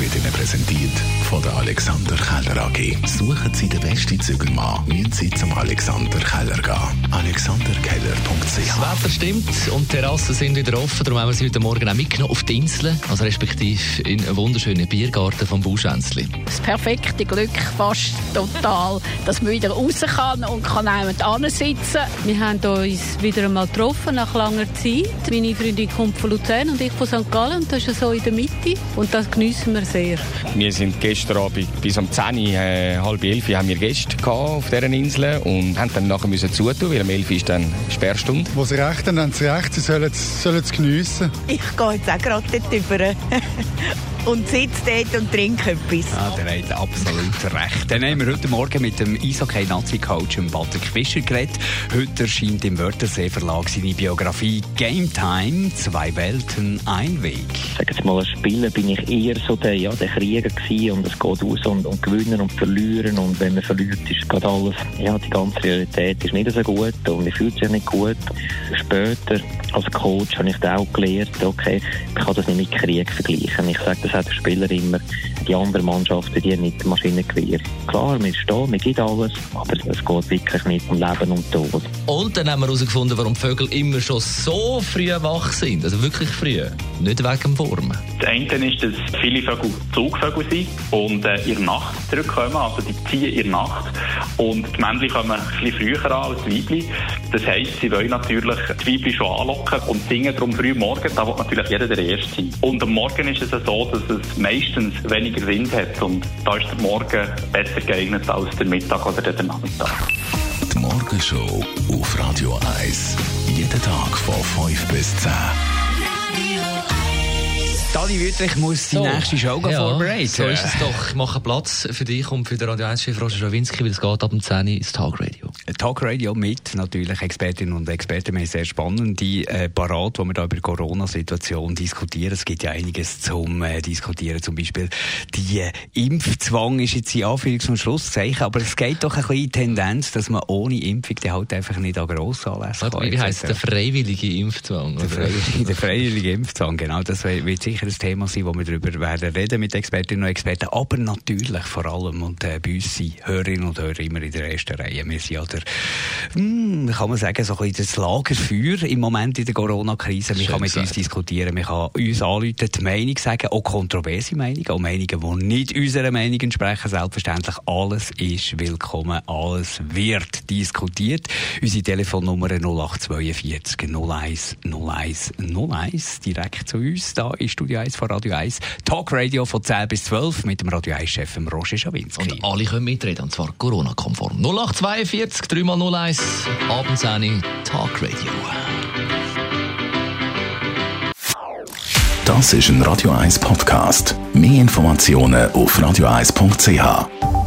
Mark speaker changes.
Speaker 1: wird Ihnen präsentiert von der Alexander Keller AG. Suchen Sie den besten Zügelmann, müssen Sie zum Alexander Keller gehen. AlexanderKeller.ch
Speaker 2: Das Wetter stimmt und die Terrassen sind wieder offen. Darum haben wir sie heute Morgen auch mitgenommen auf die Inseln, also respektive in einen wunderschönen Biergarten vom Bauschänzli.
Speaker 3: das perfekte Glück fast total, dass man wieder raus kann und kann jemand sitzen.
Speaker 4: Wir haben uns wieder einmal getroffen nach langer Zeit. Meine Freundin kommt von Luzern und ich von St. Gallen und das ist so in der Mitte und das geniessen wir sehr.
Speaker 5: Wir sind gestern Abend bis um 10 Uhr, äh, halb elf haben wir Gäste gehabt auf dieser Insel und haben dann nachher müssen zutun, weil um 11 Uhr ist dann Sperrstunde.
Speaker 6: Wo sie recht haben, haben sie recht. Sie sollen es, sollen es geniessen.
Speaker 7: Ich gehe jetzt auch gerade dort rüber und sitze dort und trinke etwas.
Speaker 8: Ja, der hat absolut recht. Dann haben wir heute Morgen mit dem Eishockey-Nazi-Coach Patrick Fischer geredet. Heute erscheint im Wörthersee Verlag seine Biografie Game Time, zwei Welten, ein Weg.
Speaker 9: sag jetzt mal, als Spieler bin ich eher so der, ja, der Krieger gewesen und es geht raus und, und gewinnen und verlieren und wenn man verliert, ist gerade alles, ja, die ganze Realität ist nicht so gut und man fühlt sich nicht gut. Später als Coach habe ich auch gelernt, okay, ich kann das nicht mit Krieg vergleichen. Ich sage das auch den Spielern immer, die anderen Mannschaften, die haben nicht Maschinengewehr. Klar, wir stehen, wir geben alles, aber es geht wirklich nicht um Leben und Tod.
Speaker 2: Und dann haben wir herausgefunden, warum die Vögel immer schon so früh wach sind. Also wirklich früh. Nicht wegen dem Wurm.
Speaker 10: Das eine ist, dass viele Vögel Zugvögel sind und äh, in der Nacht zurückkommen, also die ziehen in der Nacht. Und die Männchen kommen ein bisschen früher an als die Weibchen. Das heisst, sie wollen natürlich die Weibchen schon anlocken und singen darum früh morgen, da will natürlich jeder der Erste sein. Und am Morgen ist es so, dass es meistens weniger Wind hat und da ist der Morgen besser geeignet als der Mittag oder der Nachmittag.
Speaker 1: Die Morgenshow auf Radio 1. Jeden Tag von 5 bis 10.
Speaker 8: Dani Wüttrich muss die
Speaker 2: So.
Speaker 8: nächste Show
Speaker 2: Ja,
Speaker 8: vorbereiten.
Speaker 2: So ist es doch. Ich mache Platz für dich und für den Radio 1-Chef Roger Schawinski, weil es geht ab dem 10 Uhr ins Tagradio.
Speaker 8: Talkradio mit natürlich Expertinnen und Experten. Wir haben sehr spannende äh, Parat, wo wir da über die Corona-Situation diskutieren. Es gibt ja einiges zum äh, diskutieren. Zum Beispiel die äh, Impfzwang ist jetzt in Anführungs- und Schlusszeichen, aber es geht doch ein bisschen die Tendenz, dass man ohne Impfung dann halt einfach nicht an
Speaker 2: Warte,
Speaker 8: kann.
Speaker 2: Wie heisst der freiwillige Impfzwang?
Speaker 8: Der freiwillige, der freiwillige Impfzwang, genau. Das wird wird sicher ein Thema sein, wo wir darüber werden reden mit Expertinnen und Experten. Aber natürlich vor allem, und äh, bei uns sind Hörerinnen und Hörer immer in der ersten Reihe. Wir sind ja der, hm, kann man sagen, so ein bisschen das Lagerfeuer im Moment in der Corona-Krise. Man kann mit
Speaker 2: gesagt.
Speaker 8: uns diskutieren, man kann uns anrufen, die Meinung sagen, auch kontroverse Meinungen, auch Meinungen, die nicht unserer Meinung entsprechen. Selbstverständlich, alles ist willkommen, alles wird diskutiert. Unsere Telefonnummer 0842 01 01 01, direkt zu uns, da in Studio 1 von Radio 1. Talk Radio von 10 bis 12 mit dem Radio 1-Chef Roger Schawinski.
Speaker 2: Und alle können mitreden, und zwar Corona-konform. 0842 3x01, abends 10 Uhr, Tagradio.
Speaker 1: Das ist ein Radio 1 Podcast. Mehr Informationen auf radio1.ch.